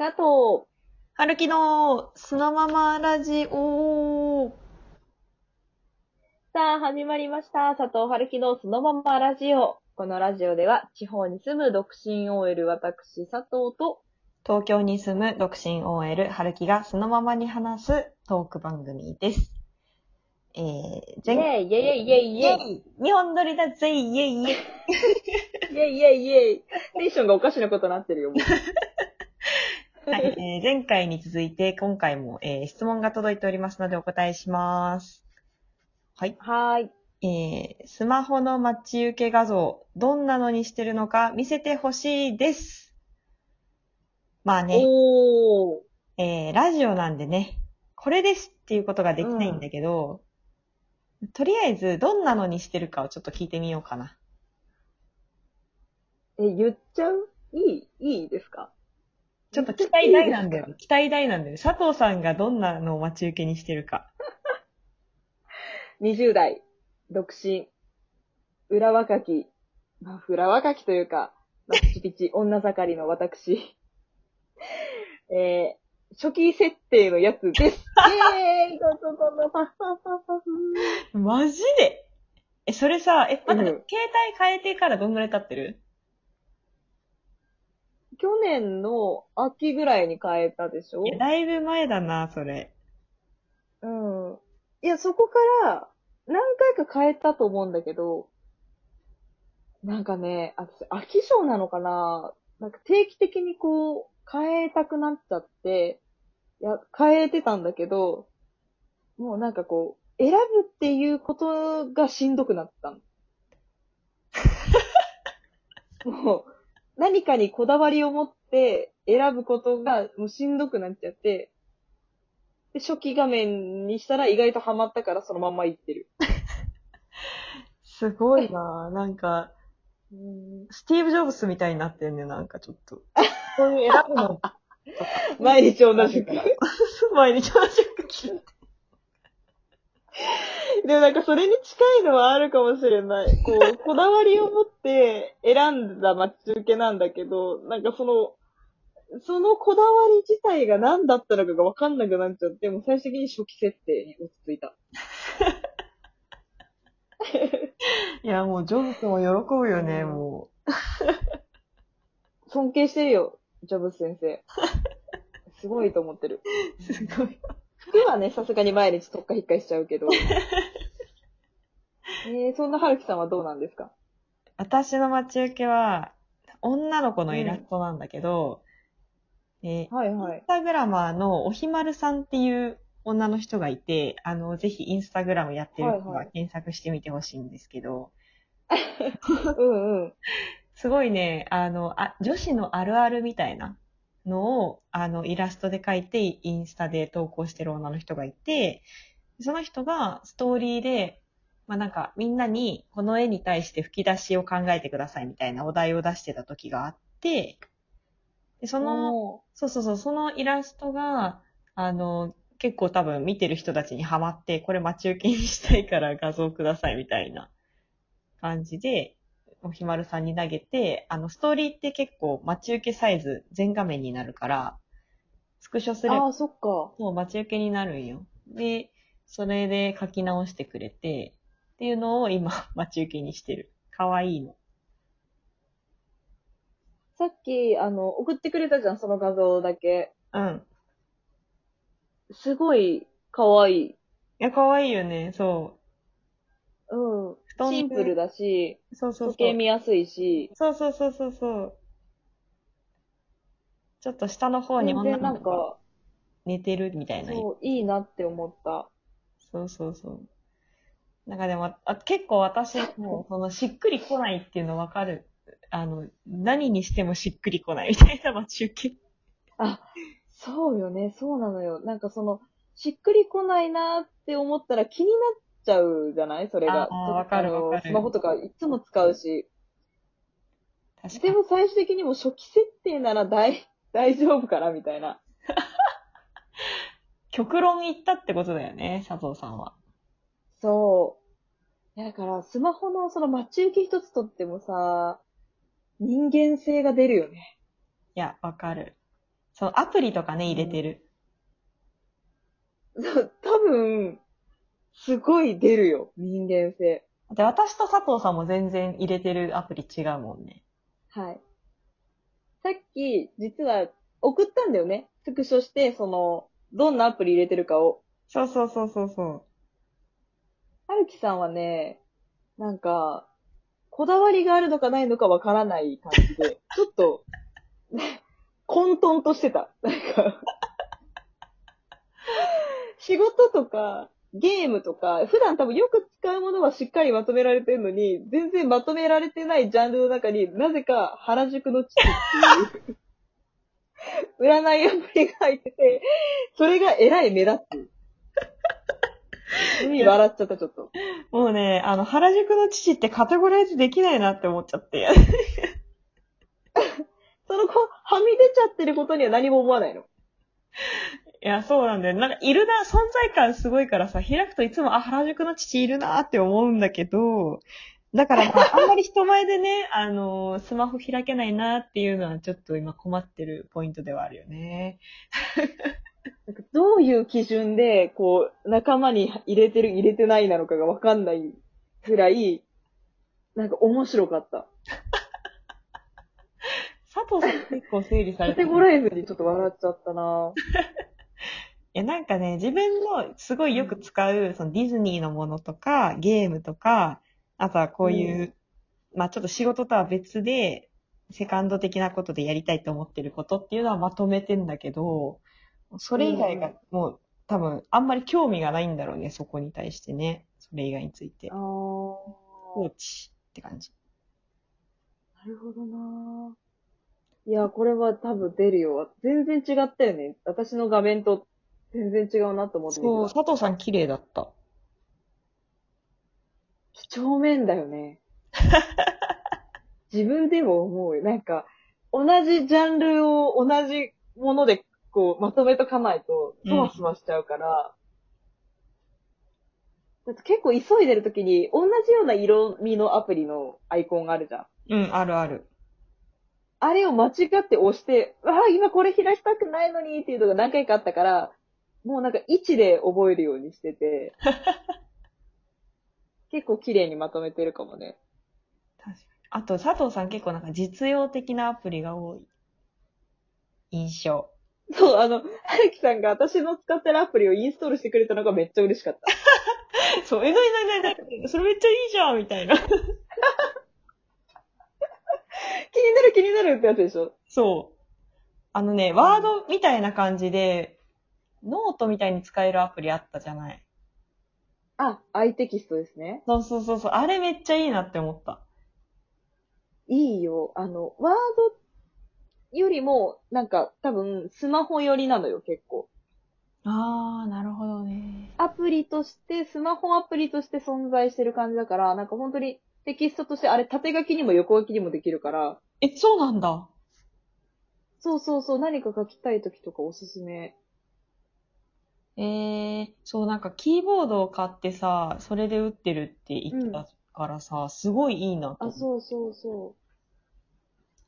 佐藤。はるきのそのままラジオ。さあ、始まりました。佐藤春樹のそのままラジオ。このラジオでは、地方に住む独身 OL 私、佐藤と、東京に住む独身 OL はるきがそのままに話すトーク番組です。えー、イ前ェイイェイイェイイェイイェイイ日本撮りだぜイェイイェイイェイイェイイェイテンションがおかしなことになってるよ、もう。はい、えー前回に続いて今回も、えー質問が届いておりますのでお答えします。はい。はーい。えースマホの待ち受け画像、どんなのにしてるのか見せてほしいです。まあね、おー。えーラジオなんでね、これですっていうことができないんだけど、とりあえずどんなのにしてるかをちょっと聞いてみようかな。え、言っちゃう？いいいいですか？ちょっと期待大なんだよ。期待大なんだよ。佐藤さんがどんなのを待ち受けにしてるか。20代、独身、裏若き、まあ、裏若きというか、まあ、ピチピチ、女盛りの私、えー、初期設定のやつです。イェーイどどどどパフパフパフパフマジで？え、それさ、え、まだ、うん携帯変えてからどんぐらい経ってる？去年の秋ぐらいに変えたでしょ？いやだいぶ前だな、それ。うん。いや、そこから何回か変えたと思うんだけど、なんかね、私、飽き性なのかな？なんか定期的にこう、変えたくなっちゃって、いや、変えてたんだけど、もうなんかこう、選ぶっていうことがしんどくなったの。もう、何かにこだわりを持って選ぶことがもうしんどくなっちゃって、で、初期画面にしたら意外とハマったからそのまんまいってる。すごいななんか、スティーブ・ジョブスみたいになってんね、なんかちょっと。こういう選ぶの。毎日同じく。毎日同じく聞いて。でもなんかそれに近いのはあるかもしれない。こう、こだわりを持って選んだ待ち受けなんだけど、なんかその、そのこだわり自体が何だったのかがわかんなくなっちゃって、もう最終的に初期設定に落ち着いた。いや、もうジョブスも喜ぶよね、うんも 尊敬してるよ、ジョブス先生。すごいと思ってる。う。すごい。服はね、さすがに毎日特化引っかえしちゃうけど。えー、そんな春樹さんはどうなんですか？私の待ち受けは、女の子のイラストなんだけど、えーはいはいインス。タグラマーのおひまるさんっていう女の人がいて、あの、ぜひインスタグラムやってる人は検索してみてほしいんですけど、うんうん。すごいね、あのあ、女子のあるあるみたいなのを、あの、イラストで描いて、インスタで投稿してる女の人がいて、その人がストーリーで、まあなんか、みんなにこの絵に対して吹き出しを考えてくださいみたいなお題を出してた時があって、でその、の、そうそうそう、そのイラストが、あの、結構多分見てる人たちにハマって、これ待ち受けにしたいから画像くださいみたいな感じで、おひまるさんに投げて、あの、ストーリーって結構待ち受けサイズ全画面になるから、スクショすればああ、そっか。そう待ち受けになるんよ。で、それで書き直してくれて、っていうのを今 待ち受けにしてる。かわいいの。さっき、あの、送ってくれたじゃん、その画像だけ。うん。すごい、可愛い。いや、かわいいよね。そう。うん。布団でシンプルだし、そうそうそう。時計見やすいし、そうそうそうそうそう。ちょっと下の方に全然なん女の子がか、寝てるみたいな。そう、いいなって思った。そうそうそう。なんかでも、あ結構私も、その、しっくり来ないっていうのわかる。あの、何にしてもしっくり来ないみたいな待ち受け。あ、そうよね、そうなのよ。なんかその、しっくりこないなって思ったら気になっちゃうじゃない？それが。わかるわかるスマホとかいつも使うし。確かに。でも最終的にも初期設定なら大、大丈夫かなみたいな。極論言ったってことだよね、佐藤さんは。そう。だから、スマホのその待ち受け一つとってもさ、人間性が出るよね。いや、わかる。そのアプリとかね、入れてる。そう多分、すごい出るよ、人間性。で、私と佐藤さんも全然入れてるアプリ違うもんね。はい。さっき、実は、送ったんだよね。スクショして、その、どんなアプリ入れてるかを。そうそうそうそうそう。はるきさんはね、なんか、こだわりがあるのかないのかわからない感じで、ちょっと、混沌としてた。なんか、仕事とか、ゲームとか、普段多分よく使うものはしっかりまとめられてるのに、全然まとめられてないジャンルの中になぜか原宿の父っていう、占いアプリが入ってて、それがえらい目立つ。海笑っちゃった、ちょっと。もうね、あの、原宿の父ってカテゴライズできないなって思っちゃって。その子、はみ出ちゃってることには何も思わないの？いや、そうなんだよ。なんか、いるな、存在感すごいからさ、開くといつも、あ、原宿の父いるなって思うんだけど、だからまあ、あんまり人前でね、あのスマホ開けないなっていうのはちょっと今困ってるポイントではあるよね。なんかどういう基準で、こう、仲間に入れてる、入れてないなのかがわかんないぐらい、なんか面白かった。佐藤さん結構整理さカれてる。テゴライズにちょっと笑っちゃったな いや、なんかね、自分のすごいよく使う、そのディズニーのものとか、ゲームとか、あとはこういう、まあちょっと仕事とは別で、セカンド的なことでやりたいと思ってることっていうのはまとめてんだけど、それ以外がもう多分あんまり興味がないんだろうね、そこに対してね。それ以外についてあ。ー。放置って感じ。なるほどないや、これは多分出るよ。全然違ったよね。私の画面と全然違うなと思ってそう、た。佐藤さん綺麗だった。几帳面だよね。自分でも思うよ。なんか、同じジャンルを同じものでこうまとめとかないと、そわそわしちゃうから。だって結構急いでる時に、同じような色味のアプリのアイコンがあるじゃん。うん、あるある。あれを間違って押して、ああ、今これ開きたくないのにっていうのが何回かあったから、もうなんか位置で覚えるようにしてて、結構綺麗にまとめてるかもね。確かに。あと、佐藤さん結構なんか実用的なアプリが多い。印象。そう、あの、はるきさんが私の使ってるアプリをインストールしてくれたのがめっちゃ嬉しかった。そう、え、なになになにそれめっちゃいいじゃんみたいな。気になる気になるってやつでしょそう。あのね、ワードみたいな感じで、ノートみたいに使えるアプリあったじゃない。あ、アイテキストですね。そうそうそうそう。あれめっちゃいいなって思った。いいよ。あの、ワードっよりも、なんか多分スマホ寄りなのよ、結構。あー、なるほどね。アプリとして、スマホアプリとして存在してる感じだから、なんか本当にテキストとして、あれ縦書きにも横書きにもできるから、え、そうなんだ。そうそうそう、何か書きたい時とかおすすめ。えー、そう、なんかキーボードを買ってさ、それで打ってるって言ってたからさ、すごいいいなと思あ。そうそうそう。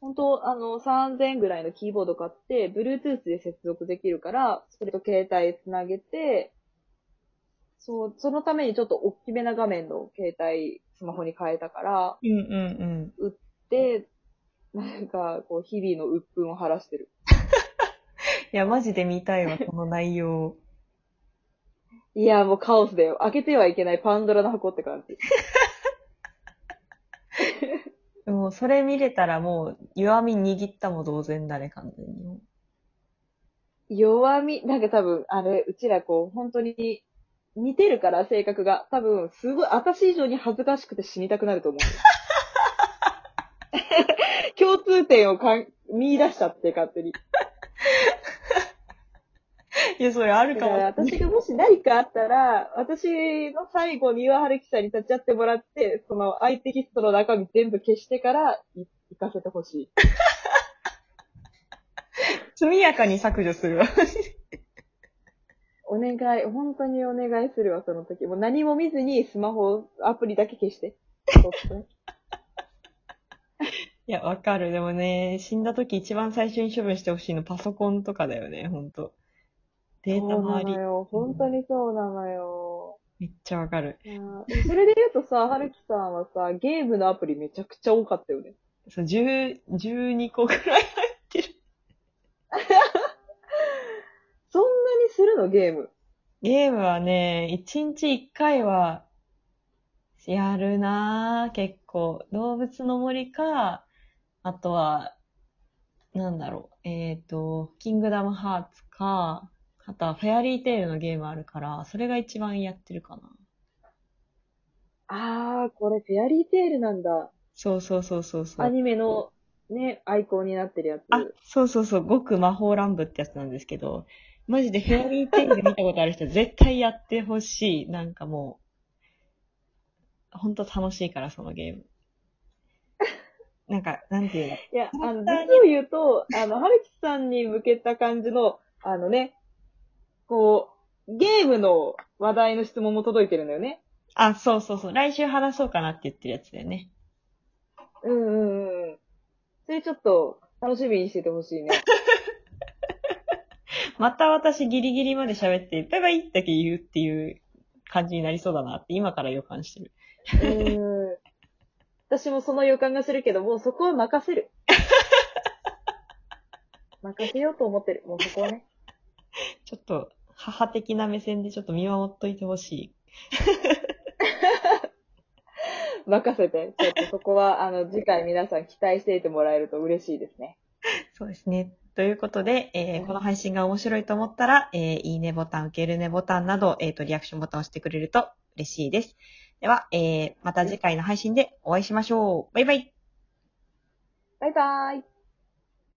本当あの、3000円ぐらいのキーボード買って、Bluetooth で接続できるから、それと携帯つなげて、そう、そのためにちょっと大きめな画面の携帯、スマホに変えたから、うんうんうん。で、なんか、こう、日々の鬱憤を晴らしてる。いや、マジで見たいわ、この内容。いや、もうカオスだよ。開けてはいけないパンドラの箱って感じ。もう、それ見れたらもう、弱み握ったも同然だね、完全に。弱み、なんか多分、あれ、うちらこう、本当に似てるから、性格が。多分、すごい、私以上に恥ずかしくて死にたくなると思う。共通点をかん見出しちゃって、勝手に。いや、それあるだかかも。ら私がもし何かあったら、私の最後に岩春樹さんに立ち会ってもらって、その相手テキストの中身全部消してからい行かせてほしい。速やかに削除するわ。お願い、本当にお願いするわ、その時。もう何も見ずにスマホ、アプリだけ消して。いや、わかる。でもね、死んだ時一番最初に処分してほしいのパソコンとかだよね、ほんと。データそうな周りの。よ。本当にそうなのよ。めっちゃわかる。それで言うとさ、はるきさんはさ、ゲームのアプリめちゃくちゃ多かったよね。そう、10、12個くらい入ってる。そんなにするの？ゲーム。ゲームはね、1日1回は、やるなぁ、結構。動物の森か、あとは、なんだろう、えっ、と、キングダムハーツか、あとはフェアリーテイルのゲームあるから、それが一番やってるかな。あー、これフェアリーテイルなんだ。そうそうそうそうそう。アニメのね、アイコンになってるやつ。あ、そうそうそう、極魔法乱舞ってやつなんですけど、マジでフェアリーテイル見たことある人 絶対やってほしい。なんかもう、ほんと楽しいから、そのゲーム。なんか、なんていうの？いや、あの、実を言うと、あの、はるきさんに向けた感じの、あのね、こう、ゲームの話題の質問も届いてるんだよね。あ、そうそうそう。来週話そうかなって言ってるやつだよね。うんうんうん。それちょっと、楽しみにしててほしいね。また私ギリギリまで喋って、バイバイだけ言うっていう感じになりそうだなって今から予感してる。うん。私もその予感がするけど、もうそこは任せる。任せようと思ってる。もうそこはね。ちょっと、母的な目線でちょっと見守っといてほしい。任せて。ちょっとそこは、あの、次回皆さん期待していてもらえると嬉しいですね。そうですね。ということで、えーこの配信が面白いと思ったら、えーいいねボタン、受けるねボタンなど、えっ、と、リアクションボタンを押してくれると嬉しいです。では、えーまた次回の配信でお会いしましょう。バイバイバイバーイ